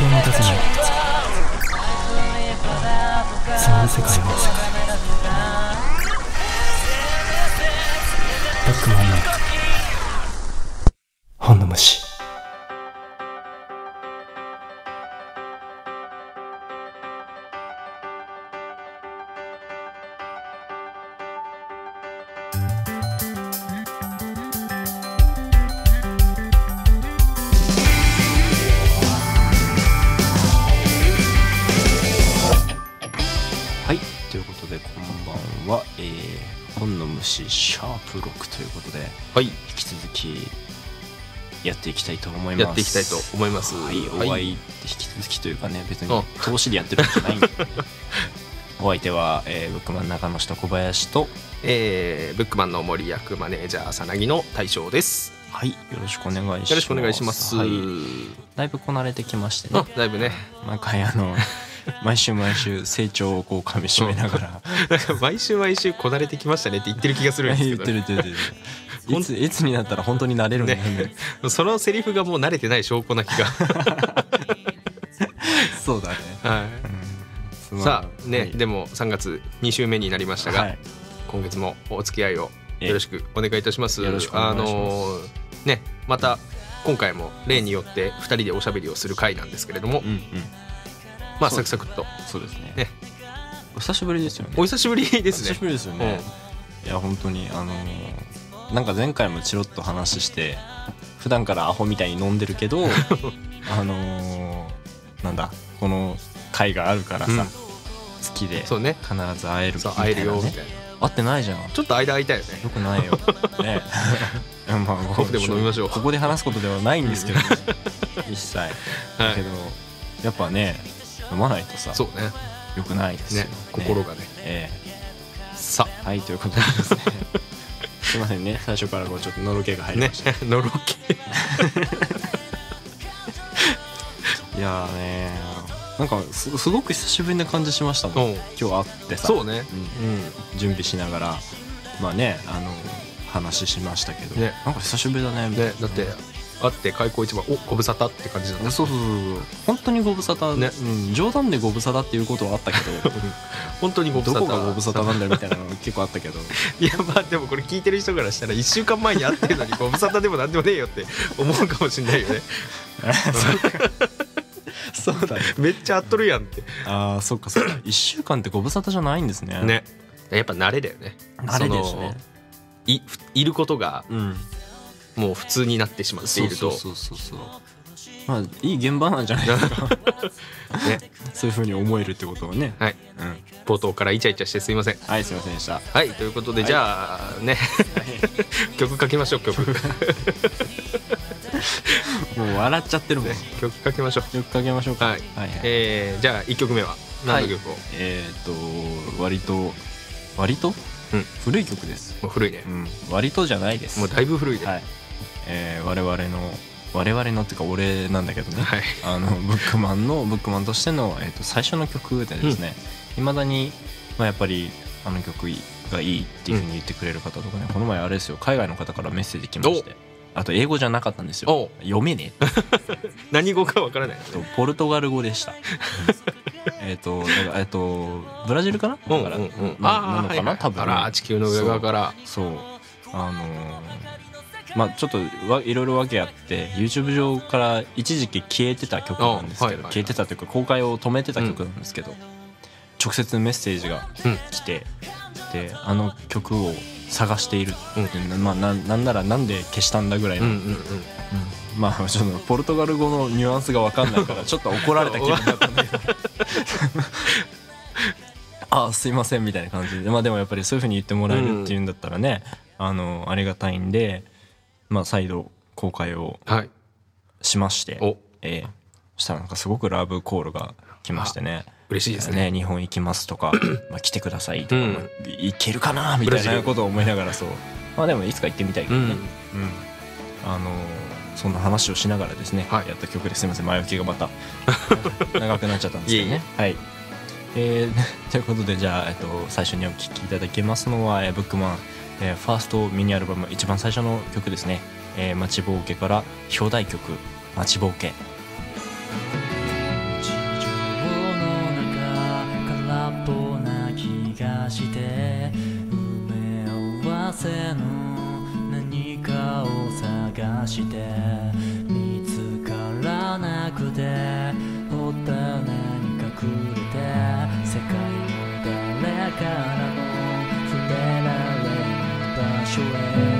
気を持たせない。その世界の世界。バックマンの本の虫。っていきたいと思います。やっていきたいと思います。はい、はい。お会い引き続きというかね別にあ投資でやってるわけじゃないんで、ね、お相手は、えー、ブックマン中野下小林とえー、ブックマンの森役マネージャーさなぎの大将です。はいよろしくお願いします。よろしくお願いします、はい、だいぶこなれてきましてね。あだいぶね。毎回あの毎週毎週成長をこう噛みしめながら。なんか毎週毎週こなれてきましたねって言ってる気がするんです言ってけど、る言ってる言ってる。いついつになったら本当になれるんだよ。ね。そのセリフがもう慣れてない証拠な気が、そうだね、はうん。い、さあね、はい。でも3月2週目になりましたが、はい。今月もお付き合いをええよろしくお願いいたします。よろしくお願いします。あのーねまた今回も例によって2人でおしゃべりをする回なんですけれども、うんうんまあサクサクっとそうですねねお久しぶりですよねお久しぶりですねお久し。ぶりですよね、いや本当にあのーなんか前回もチロッと話して普段からアホみたいに飲んでるけど あのーなんだこの会があるからさ、うん好きでそうね。必ず会えるみたいな、ね、会えるよみたいな。会ってないじゃんちょっと間空いたよね。よくないよ。ね。まあ、ここでも飲みましょうここで話すことではないんですけど、ね、一切。だけど、やっぱね、飲まないとさ、そうね。よくないですよ。ね心がね。えさえはい、ということでですね。すいませんね、最初からこうちょっとのろけが入りねました。のろけ。いやーねなんかすすごく久しぶりな感じしましたもん。うん今日会ってさ、そうね。うん準備しながら、まあね、あの話しましたけど、ねなんか久しぶりだねみたいなねだって会って開口一番おご無沙汰って感じだった。そうそうそう本当にご無沙汰、ね。うん、冗談でご無沙汰っていうことはあったけど。本当にご無沙汰。どこがご無沙汰なんだよみたいなの結構あったけど。いやまあでもこれ聞いてる人からしたら1週間前に会ってるのにご無沙汰でもなんでもねえよって思うかもしれないよね。そうだね。めっちゃ会っとるやんって。ああそっかそっか。1週間ってご無沙汰じゃないんですね。ね。やっぱ慣れだよね。慣れですね。いいることがうんもう普通になってしまってそいうると。そうそうそうそう。まあいい現場なんじゃないですか。ね。そういうふうに思えるってことはね。はい。うん。冒頭からイチャイチャしてすいません。はいすいませんでした。はいということで、じゃあね。曲かけましょう曲。もう笑っちゃってるもん。曲かけましょう。よくかけましょうか。はい。はいはい。えー、じゃあ1曲目は何の曲を、えーっと割と割と、うん。古い曲です、もう古いね。うん、割とじゃないです。もうだいぶ古いで、はい、えー我々の我々のっていうか俺なんだけどね、はい。あのブックマンのブックマンとしての、えー、と最初の曲でですね。いま、未だに、まあ、やっぱりあの曲がいいっていうふうに言ってくれる方とかね、この前あれですよ。海外の方からメッセージ来まして。あと英語じゃなかったんですよ。お。読めねえ 何語かわからないとポルトガル語でした。えっとえっとブラジルかな？うんだから。うんうんななのかな、はいはい多分。あら地球の上側から。そう。あのーまあちょっとわいろいろ訳あって YouTube 上から一時期消えてた曲なんですけど、消えてたというか公開を止めてた曲なんですけど、直接メッセージがうん。来て、であの曲を探しているうん。って、まあなんなんならなんで消したんだぐらいの、まあちょっとポルトガル語のニュアンスが分かんないからちょっと怒られた気分だったんだけどあすいませんみたいな感じで。まあでもやっぱりそういうふうに言ってもらえるっていうんだったらね、あのありがたいんでまあ再度公開をはい。しましてお。ええ。そしたらなんかすごくラブコールが来ましてね。嬉しいですね。ね日本行きますとか まあ来てくださいとか、うん。まあ行けるかなみたいなことを思いながらそう。まあでもいつか行ってみたいけどね、うん。うん。あのそんな話をしながらですね、はい。やった曲です。いません。前置きがまた 長くなっちゃったんですけどね。はい。えー ということでじゃあ、えっと、最初にお聴きいただけますのは、えーブックマン、えー、ファーストミニアルバム一番最初の曲ですね「えー、待ちぼうけ」から表題曲「待ちぼうけ」地上の中空っぽな気がして埋め合わせの何かを探して。見つからなくてほった何か隠れて世界の誰かる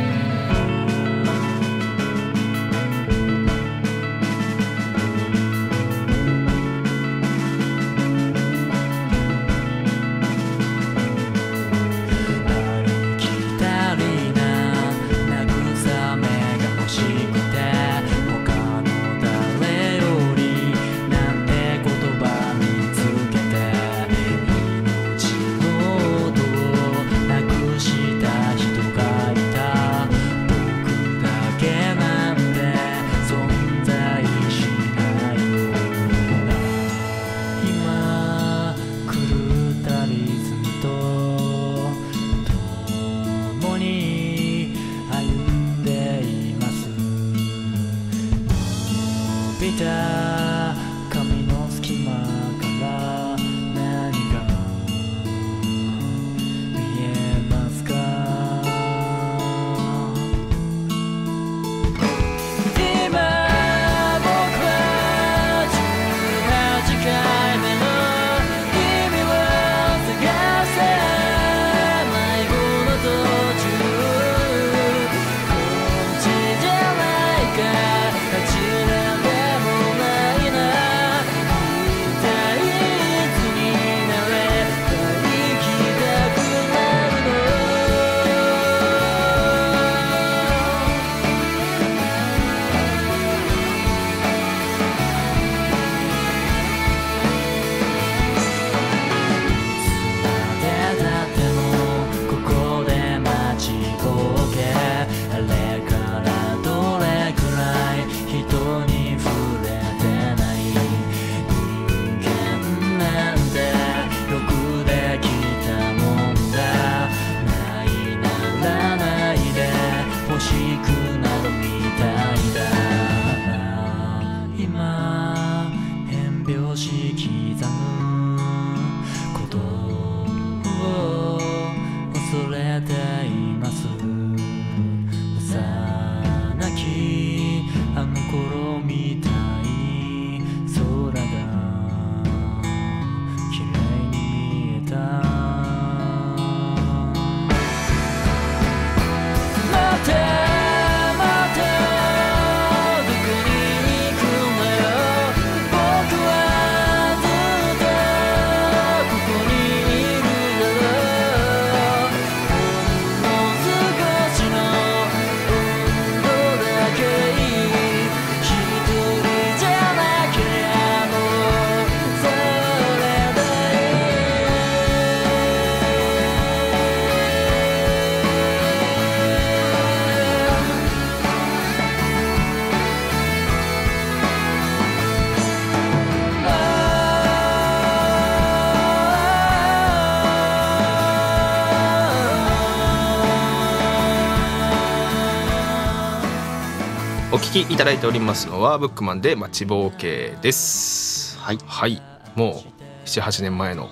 聞きいただいておりますのはブックマンで待ちぼうけです。はい。はい。もう78年前の。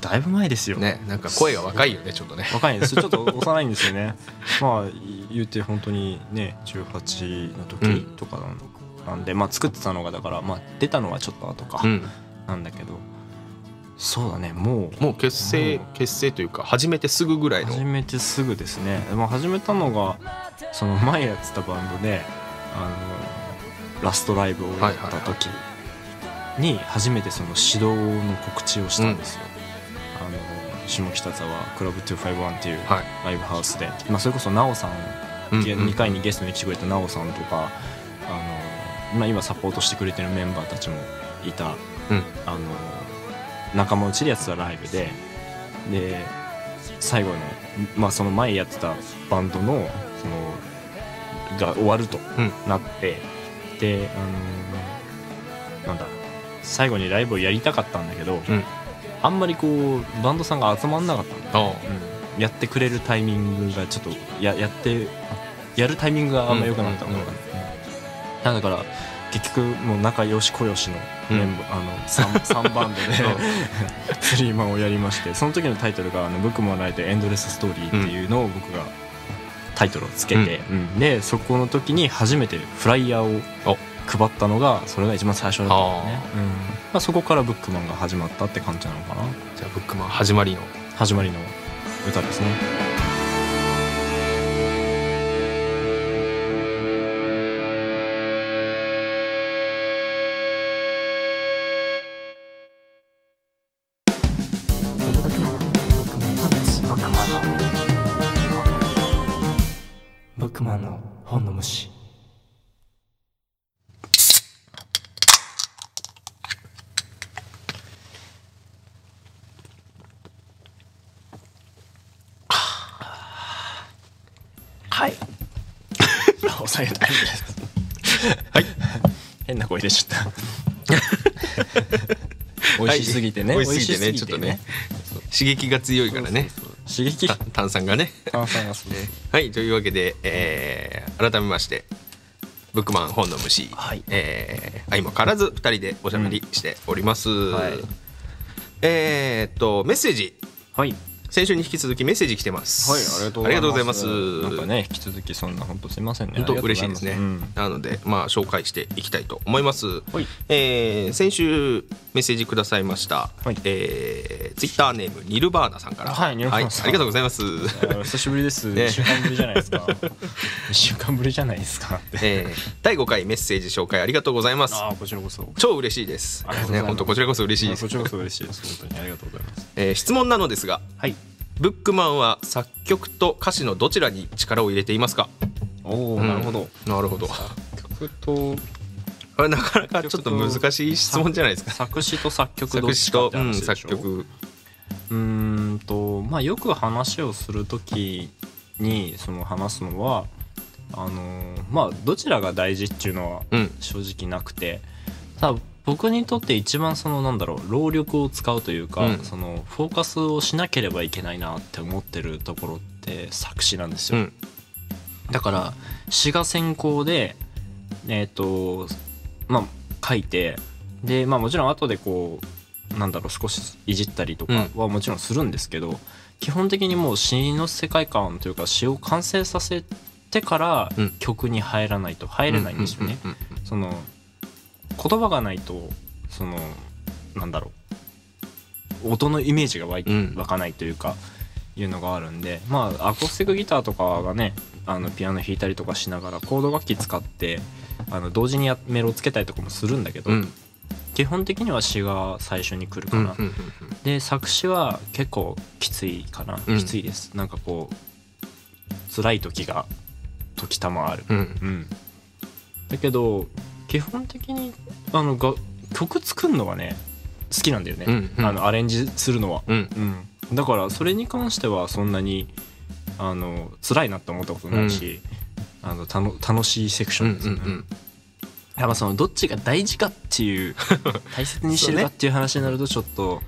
だいぶ前ですよ。ねなんか声が若いよねちょっとね。若いんです。ちょっと 幼いんですよね。まあ言って本当にね18の時とかなんで、まあ作ってたのがだからまあ出たのはちょっと後かうん。なんだけど、そうだねもう。もう結成も結成というか始めてすぐぐらいの。始めてすぐですね、まあ、始めたのがその前やってたバンドであのラストライブをやった時に初めてその指導の告知をしたんですよ、あの下北沢クラブ251っていうはい。ライブハウスで、まあ、それこそ奈緒さんうん2回にゲストに来てくれた奈緒さんとかあの、まあ、今サポートしてくれてるメンバーたちもいたうん。あの仲間内でやってたライブでで最後の、まあ、その前やってたバンドのそのが終わるとうん。なって、であのなんだ最後にライブをやりたかったんだけど、うん。あんまりこうバンドさんが集まんなかったんだよあ。うん。やってくれるタイミングがちょっとややってやるタイミングがあんま良くなかったのかな、だから結局もう仲良し小良しのメンバー、あの 3, 3 バンドでスリーマンをやりましてその時のタイトルが「あの僕もライトエンドレスストーリー」っていうのを僕がタイトルをつけて、うんでそこの時に初めてフライヤーを配ったのがそれが一番最初だったんだよね、うん。まあ、そこからブックマンが始まったって感じなのかな。じゃあブックマン始まりの。始まりの歌ですね美味しすぎてね、はい美味しすぎてね。ちょっとね刺激が強いからね。刺激？た炭酸がね。炭酸がすごい。はいというわけで、えー改めましてブックマン本の虫、はい。えー相も変わらず2人でおしゃべりしております、はい。えーっとメッセージ。はい先週に引き続きメッセージ来てます。はい、ありがとうございます。なんかね、引き続きそんな本当すいませんね。本当嬉しいですね、うなのでまあ紹介していきたいと思います、はい。えー先週メッセージくださいました、はい。えー、ツイッターネームニルバーナさんから。はいニルバーナさん。ありがとうございます。久しぶりです。ね。一週間ぶりじゃないですか。一週間ぶりじゃないですかって。えー第5回メッセージ紹介ありがとうございます。ああ、こちらこそ。超嬉しいです。ねありがとうございます。本当こちらこそ嬉しいです。こちらこそ嬉しいです。本当にありがとうございます。えー質問なのですがはい。ブックマンは作曲と歌詞のどちらに力を入れていますか？おお、うん。なるほど。なるほど。曲とこれなかなかちょっと難しい質問じゃないですか？作詞と作曲ど作詞とうん。作曲。うーんとまあよく話をするときにその話すのはあのーまあどちらが大事っていうのはうん。正直なくてただ僕にとって一番そのなんだろう労力を使うというか、うん。そのフォーカスをしなければいけないなって思ってるところって作詞なんですよ、うん。だから詩が先行でえっ、とまあ書いてでまあもちろん後でこうなんだろう少しいじったりとかはもちろんするんですけど、基本的にもう詩の世界観というか詩を完成させてからうん。曲に入らないと入れないんですよね。その言葉がないとそのなんだろう。音のイメージが湧いうん。湧かないというかいうのがあるんでまあアコースティックギターとかがねあのピアノ弾いたりとかしながらコード楽器使ってあの同時にやメロつけたりとかもするんだけど、うん。基本的には詩が最初に来るかな、うんうんうんで作詞は結構きついかな、うん。きついです。なんかこう辛い時が時たまある。うん。うん、だけど基本的にあのが曲作るのがね好きなんだよね、うんうん。あのアレンジするのは、うん。うん、だからそれに関してはそんなにあの辛いなって思ったことないし、あのたの楽しいセクションですよね、うんうんうん。やっぱそのどっちが大事かっていう 大切にしてるかっていう話になるとちょっと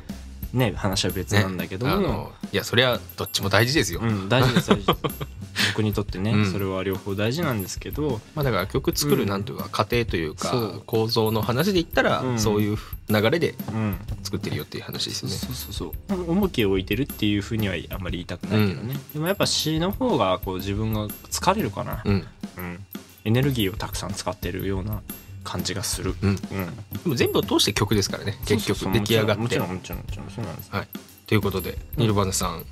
ね話は別なんだけども、あのいやそれはどっちも大事ですよ、うん、大事です大事 僕にとってね、うん。それは両方大事なんですけど。まあ、だから曲作るうん。なんというか過程というか、そう。構造の話で言ったら、うん。そういう流れでうん。作ってるよっていう話ですよね。そうそうそう重きを置いてるっていうふうにはあんまり言いたくないけどね、でもやっぱ詩の方がこう自分が疲れるかな、うん、うん、エネルギーをたくさん使ってるような感じがする、うん、うん、でも全部を通して曲ですからね。結局出来上がって。もちろんもちろんもちろん。そうなんですはい。ということでニルバーナさん、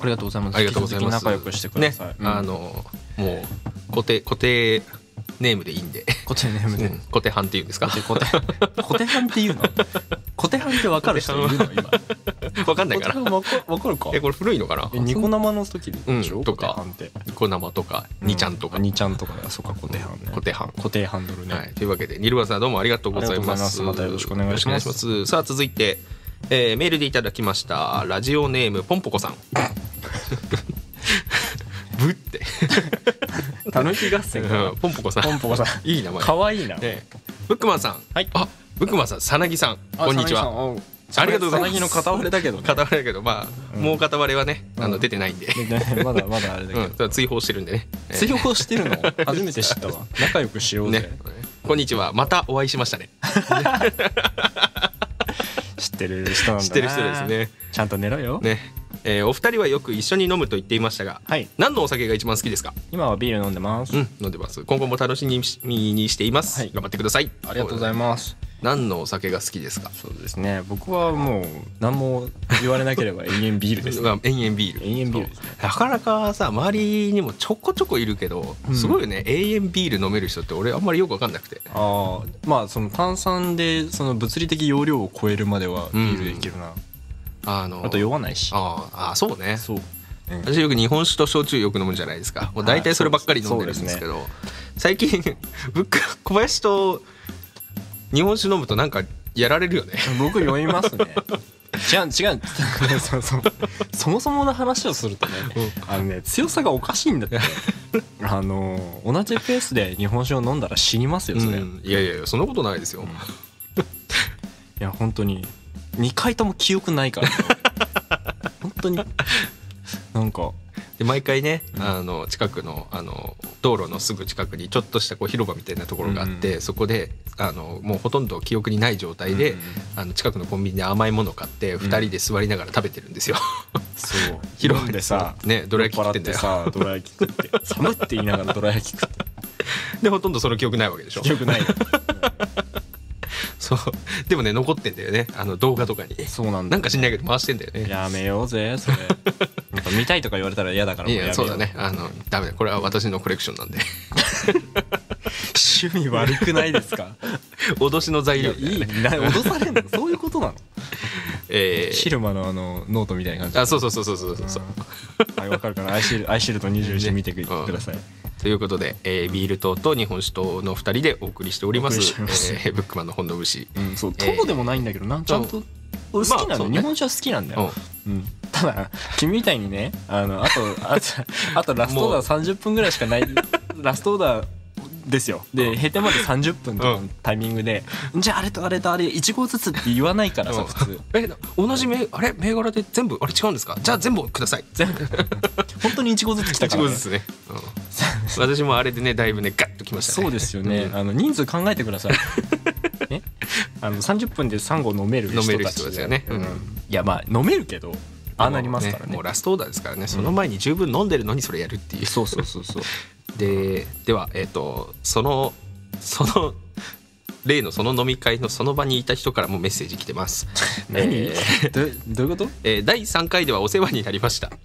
ありがとうございます。ありがとうございます。仲良くしてください、ね、うん。あのもう固定固定ネームでいいんで、固定ネームで、うん。固定班っていうんですか？固定固定固定班っていうの？固定班って分 かる人いるの？今 わかんないかな。固定班分かるか？えこれ古いのかな？えニコ生の時でしょ、うんとか。ニコ生とか2ちゃんとか、う2ちゃんとかだそうか固定班ね。固定班固定ハンドルね、はい、というわけでニルバさんどうもありがとうございます。またよろしくお願いします。さあ続いて、えーメールでいただきましたラジオネームポンポコさん。ブって、たぬき合戦うかんポンポコさん。ポンポコさん。いい名前。かわいいな。ええ。ブックマンさん。はい。あブックマンさんさなぎさん。こんにちは。はありがとうございます。の片割れだけどね片割れだけどまあ、うん。もう片割れはねあのうん出てないんで、ねまだまだあれだけうん、追放してるんでね。ど追放してるの？初めて知ったわ。仲良くしようね。ぜこんにちは。またお会いしましたね。知ってる人なんだな。知ってる人ですね。ちゃんと寝ろよ、ね、えーお二人はよく一緒に飲むと言っていましたがはい。何のお酒が一番好きですか？今はビール飲んでます、うん飲んでます。今後も楽しみにしています、はい。頑張ってください。ありがとうございます何のお酒が好きですか？そうですね。僕はもう何も言われなければ延々ビールです、ね、ま あ延々ビール。延々ビールなかなかさ周りにもちょこちょこいるけど、うん。すごいよね。永遠ビール飲める人って俺あんまりよく分かんなくて。ああまあその炭酸でその物理的容量を超えるまではビールでいけるな、あのあと酔わないし。あーあーそうね。そう、うん。私よく日本酒と焼酎よく飲むじゃないですか。もう大体そればっかり飲んでるんですけど、最近ブック小林と日本酒飲むとなんかやられるよね。僕酔いますね。違う違う。そうそう。そもそもの話をするとね、あのね強さがおかしいんだって。あの同じペースで日本酒を飲んだら死にますよそれ、いうん。いやいやいやそんなことないですよ、や本当に2回とも記憶ないから、ね、本当に。なんか。で毎回ねあの近くのあの道路のすぐ近くにちょっとしたこう広場みたいなところがあって、そこであのもうほとんど記憶にない状態で、うんうんあの近くのコンビニで甘いものを買って2人で座りながら食べてるんですよ。そう。広飲んでさねどら焼き食ってんだよ。さどら焼き食って。寒って言いながらどら焼き食って。でほとんどその記憶ないわけでしょ。記憶ない。よ そう。でもね残ってんだよね。あの動画とかに。そうなんだなんか知んないけど回してんだよね。やめようぜそれ。なんか見たいとか言われたら嫌だからいもうやそうだね。あのダメ。だこれは私のコレクションなんで。趣味悪くないですか？脅しの材料いいな脅されんの？そういうことなの？えー。ヒル魔のあのノートみたいな感じ。あそうそうそうそうそうそう、うんはいわかるかな。アイシールアイシールド21見てくださいということで、えービール党と日本酒党の2人でお送りしております。ます。えーブックマンの本の節。うんそうえー糖でもないんだけどなんちゃんと俺好きなまあね。の日本酒は好きなんだよ。うん。ただ君みたいにねあのあとあとあとラストオーダー30分ぐらいしかない。ラストオーダーですよ。で閉店まで30分とかのタイミングで、じゃああれとあれとあれ1号ずつって言わないからさう。ん普通。え同じ銘あれ？銘柄で全部あれ違うんですか？じゃあ全部ください。全部。本当に1号ずつ来たか1ら、ね、号ずつね、うん。私もあれでねだいぶねガッときましたね。そうですよね、うん。あの人数考えてください。ねあの30分で3合飲める人たち飲める人たちがね。うん。うんいやまあ飲めるけどああなりますからね。もうラストオーダーですからね。その前に十分飲んでるのにそれやるっていう、そうそうそうそうでではえっ、とそのその例のその飲み会のその場にいた人からもメッセージ来てます。何、えーどどういうこと？えー第3回ではお世話になりました。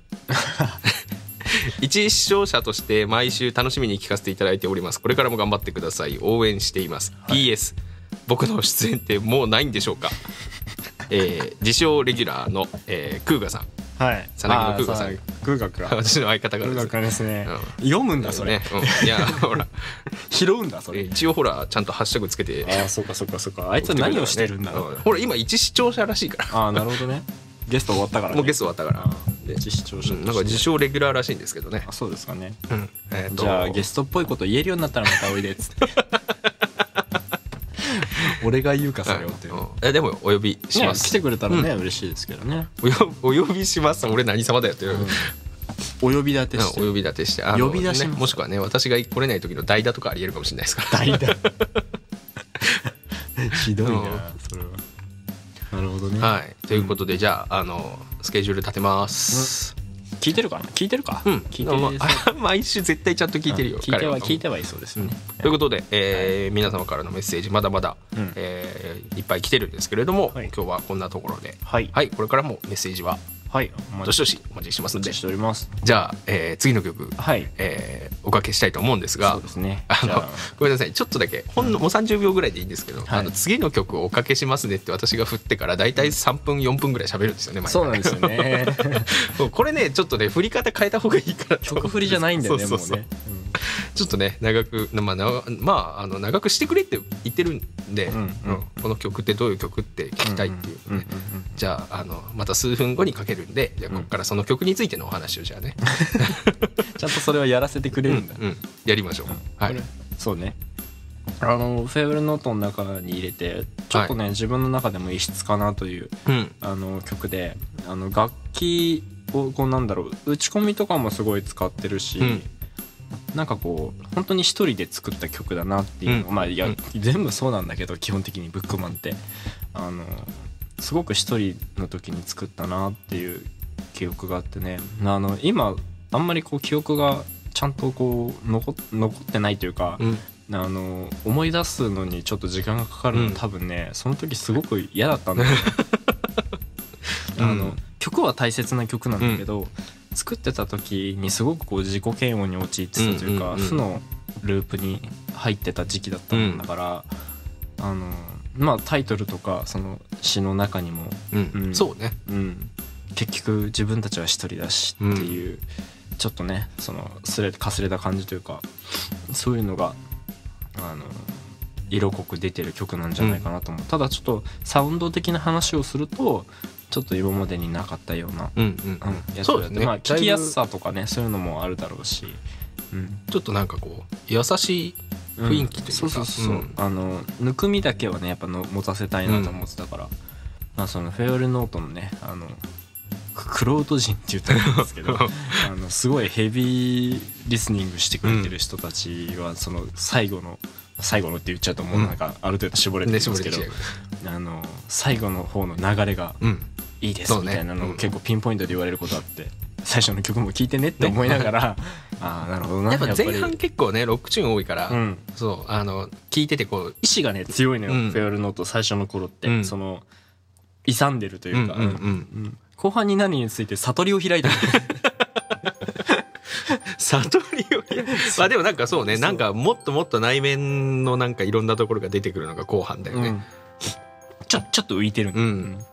一視聴者として毎週楽しみに聞かせていただいております。これからも頑張ってください。応援しています、PS 僕の出演ってもうないんでしょうか？えー自称レギュラーの、えークーガさんはい。さなぎの空ガさん空ガか私の相方からです。空ガですね、う読むんだそれ、ね。うん。いやほら。拾うんだそれ、えー一応ほらちゃんとハッシュタグつけて。ああそうかそうかそうか。あいつは何をしてるんだろう、うほら今一視聴者らしいから。ああなるほどね。ゲスト終わったから、ね、もうゲスト終わったから。一視聴者なんか自称レギュラーらしいんですけどね。あそうですかね。うん。えじゃあゲストっぽいこと言えるようになったらまたおいでっつって俺が言うかそれをっていう、うん。えでもお呼びしねます。来てくれたらね、嬉しいですけどね。およお呼びします。俺何様だよっていう、お呼び立てして。うんお呼び立てして。呼び出します。ねもしくはね私が来れない時の代打とかありえるかもしれないですから。代打。ひどいな、うん。それは。なるほどね、はい。ということで、じゃああのスケジュール立てます聞いてるかな？聞いてるか、うん。聞いてる、まあ 毎週絶対ちゃんと聞いてるよ、聞いては彼聞いてはいそうですよね、ということで、えー皆様からのメッセージまだまだ、うん。えーいっぱい来てるんですけれども、はい。今日はこんなところで。はい。はいこれからもメッセージははい。おどしどしお待ちしてますんで。しております。じゃあ、えー次の曲、はい。えーおかけしたいと思うんですが。そうですね。あのごめんなさい。ちょっとだけほんのもう30秒ぐらいでいいんですけど、はい。あの次の曲をおかけしますねって私が振ってから大体3分4分ぐらい喋るんですよねそうなんですよね。これねちょっとね振り方変えた方がいいかなと曲振りじゃないんだよねそうそうそう。もうね、ちょっとね長くまあ長まああの長くしてくれって言ってるんで、うんうん。うん。この曲ってどういう曲って聞きたいっていうね、うんうんうんじゃああのまた数分後にかけるんでじゃあここからその曲についてのお話をじゃあね、ちゃんとそれはやらせてくれるんだ、うん、やりましょう、はい。そうね。あのフェーブルノートの中に入れてちょっとね、自分の中でも異質かなといううん。あの曲であの楽器をこうなんだろう打ち込みとかもすごい使ってるし、うんなんかこう本当に一人で作った曲だなっていううん。まあいや、うん。全部そうなんだけど基本的にブックマンって。あのすごく一人の時に作ったなっていう記憶があってね。あの今あんまりこう記憶がちゃんとこう残残ってないというか、うん。あの思い出すのにちょっと時間がかかるの、うん。多分ねその時すごく嫌だったんだよ うんあの曲は大切な曲なんだけど、作ってた時にすごくこう自己嫌悪に陥ってたというか、うんうんうん負のループに入ってた時期だったもんだから、あのまあタイトルとかその詩の中にも、うん。うん。そうね。うん、結局自分たちは一人だしっていう、ちょっとねそのすれかすれた感じというかそういうのがあの色濃く出てる曲なんじゃないかなと思う、ただちょっとサウンド的な話をするとちょっと今までになかったような、うんうんうん、やつそうですね。まあ、聞きやすさとかねそういうのもあるだろうし、うん、ちょっとなんかこう優しい雰囲気というか。そうそうそう、う。ん。あのぬくみだけはねやっぱの持たせたいなと思ってたから、まあそのフェオルノートのねあのククロート人って言ったらいいんですけど あのすごいヘビーリスニングしてくれてる人たちはその最後の最後のって言っちゃうともうなんかある程度絞れてるねんですけど、あの最後の方の流れがうん。いいですみたいなのうん。を結構ピンポイントで言われることあって最初の曲も聴いてねって思いながら、ああなるほどなやっぱ前半り結構ねロックチューン多いから、うん。そうあの聞いててこう意志がね強いのよ、うん。フェオルノート最初の頃って、うん。その勇んでるというか、うんうんうん。うん。後半に何について悟りを開いた 悟りを まあでもなんかそうねなんかもっともっと内面のなんかいろんなところが出てくるのが後半だよね、うん。ちょちょっと浮いてる。のうん。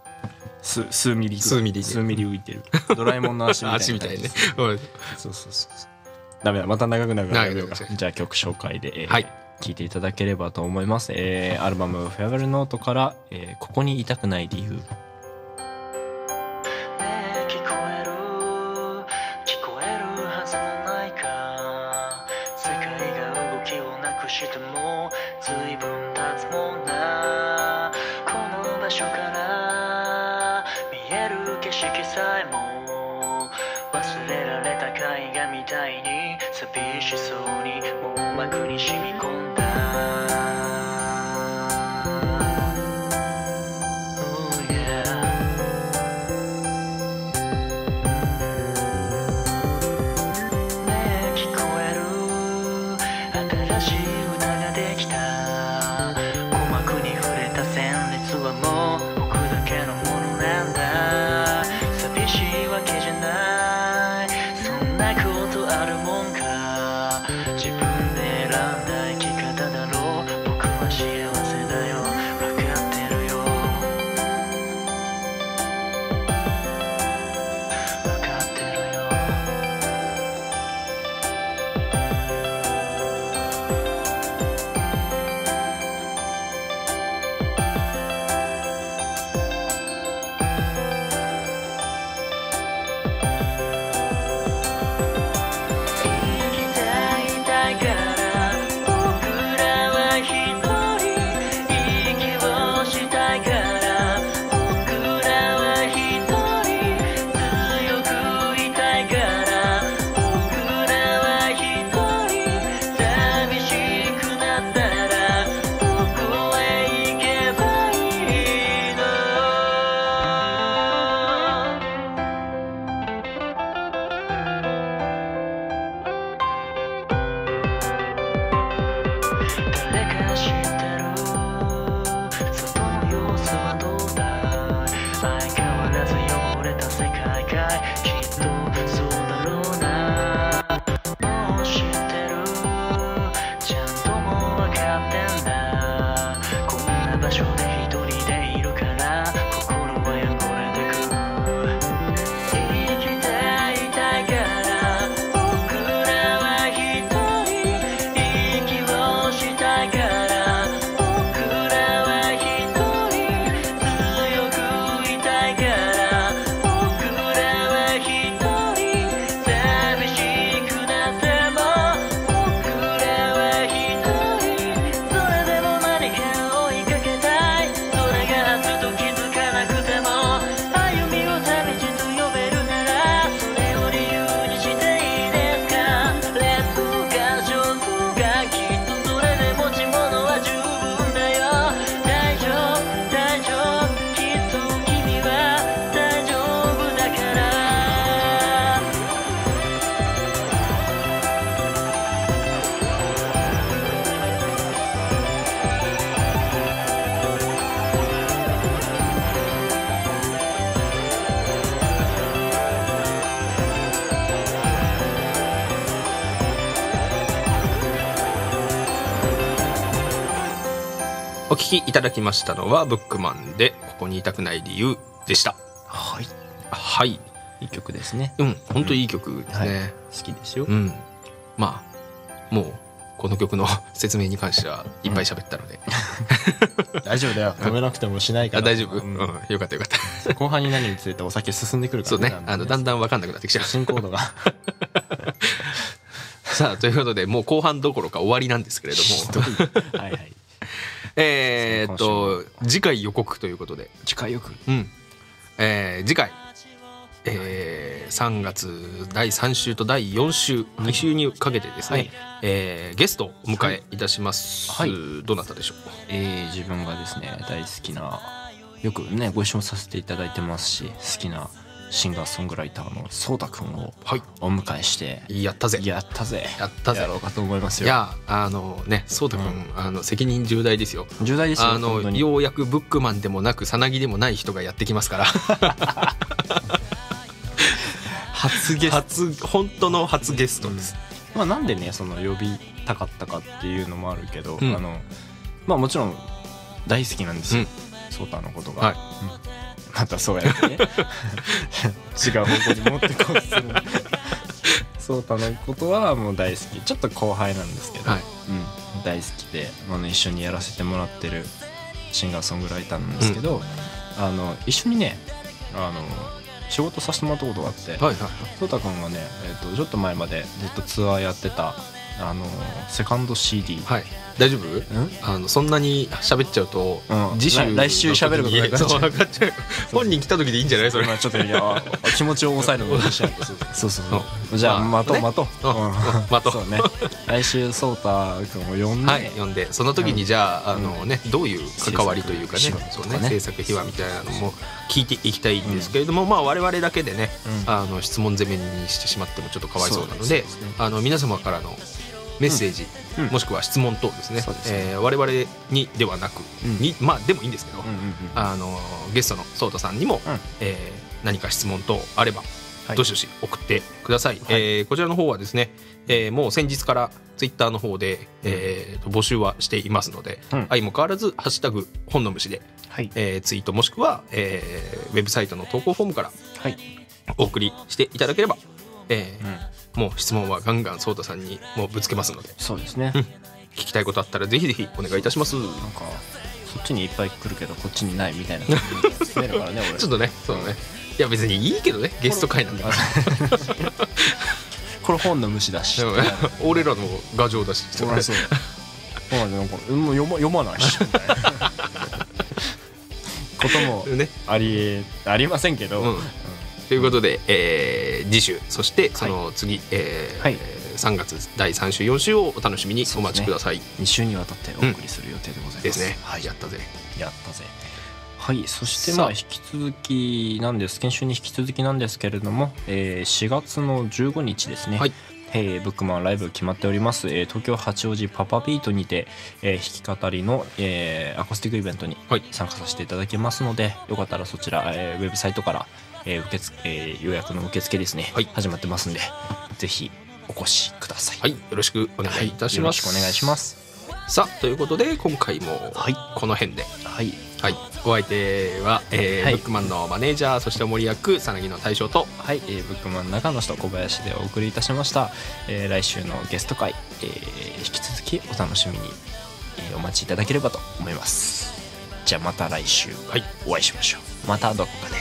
数数ミリ数ミリ数ミリ浮いてる。ドラえもんの足みたいな 足みたいね。うんそう。そうそうそうダメだまた長くなるからじゃあ曲紹介で、えーはい。聴いていただければと思います、えーアルバム「フェアウェルノート」から、えーここにいたくない理由」Agony Shimmy 聞きいただきましたのはブックマンでここにいたくない理由でした。はい。はい。いい曲ですね。うん本当いい曲ですね、はい。好きですよ。うん。まあもうこの曲の 説明に関してはいっぱい喋ったので、大丈夫だよ。止めなくてもしないから。あ大丈夫、ううん。んよかったよかった。後半になるにつれてお酒進んでくるかそうらねあのだんだん分かんなくなってきちゃう。進行度が。さあということでもう後半どころか終わりなんですけれども。はいはいえーっと次回予告ということで。近いよくうん。えー次回。えー3月第3週と第4週2週にかけてですね、はい。えーゲストをお迎えいたします、はい。どなたでしょう？えー自分がですね大好きなよくねご一緒させていただいてますし好きなシンガーソングライターのそうたくんをはい。お迎えしてやったぜ。やったぜ。やったぜ。やろうかと思いますよ。いやあのねそうたくん、うん。あの責任重大ですよ。重大ですよあの本当に。ようやくブックマンでもなくさなぎでもない人がやってきますから。初ゲスト。初本当の初ゲストです、まあなんでねその呼びたかったかっていうのもあるけど、うん。あのまあもちろん大好きなんですよ、うん。ソータのことが、はい。うんまたそうやってね。違う方向に持ってこうとする。ソータのことはもう大好き。ちょっと後輩なんですけど、はい。うん、大好きであの一緒にやらせてもらってるシンガーソングライターなんですけど、あの一緒にねあの仕事させてもらったことがあって、はいはいソータ君がね、えー、とちょっと前までずっとツアーやってたあのセカンド CD、はい大丈夫？うん。あのそんなに喋っちゃうと、うん。次週来来週喋ることなくなっちゃ かっちゃう。本人来た時でいいんじゃない？それ。まあちょっといや気持ちを抑えるのがしないとそうそうそう。じゃあまあ待とう。ね。待とう、待とう。そうね。来週ソータ君を呼んで、はい、読んで。その時にじゃあ,、あのね、どういう関わりというかね制作秘話とかねそうね。制作秘話みたいなのも聞いていきたいんですけれども、まあ我々だけでね、うん。あの質問攻めにしてしまってもちょっとかわいそうなのであの皆様からのメッセージ、うん。もしくは質問等ですね。ですね。えー我々にではなく、うん。にまあでもいいんですけど、うんうんうん。あのゲストのソータさんにも、うん。えー何か質問等あればはい。どしどし送ってください、えーこちらの方はですね、えーもう先日からツイッターの方で、えーと募集はしていますので、うん。相も変わらず「ハッシュタグ本の虫で」はい。えーツイートもしくは、えーウェブサイトの投稿フォームからはい、お送りしていただければ、えーうん、もう質問はガンガンソータさんにもうぶつけますので。そうですね、うん。聞きたいことあったらぜひぜひお願いいたします。なんかそっちにいっぱい来るけどこっちにないみたいな。感じでね俺。ちょっとねそうね。いや別にいいけどねゲスト会なんだからこれ本の虫だし。ね俺らの牙城だし。そうだそう。なんかうんもう読ま読まないし。みたいなこともね。ありありませんけど、うんということで、えー次週そしてその次、えーはい。3月第3週4週をお楽しみにお待ちください。2週にわたってお送りする予定でございます、ですね、はいやったぜ。やったぜ。はいそしてまあ引き続きなんです。研修に引き続きなんですけれども、えー4月の15日ですね、はい。えーブックマンライブ決まっております、えー東京八王子パパビートにて、えー弾き語りの、えーアコースティックイベントにはい。参加させていただきますので、よかったらそちら、えーウェブサイトから、えー受付えー予約の受付ですね、はい。始まってますんでぜひお越しください、はい。よろしくお願いいたしよろます、しくお願いします。さあということで今回もはい。この辺で。はい。はい。お相手は、えーはい。ブックマンのマネージャーそして森役さなぎの大将とはい、えーブックマン中野と小林でお送りいたしました、えー来週のゲスト会、えー引き続きお楽しみに、えーお待ちいただければと思います。じゃあまた来週はい。お会いしましょう。またどこかで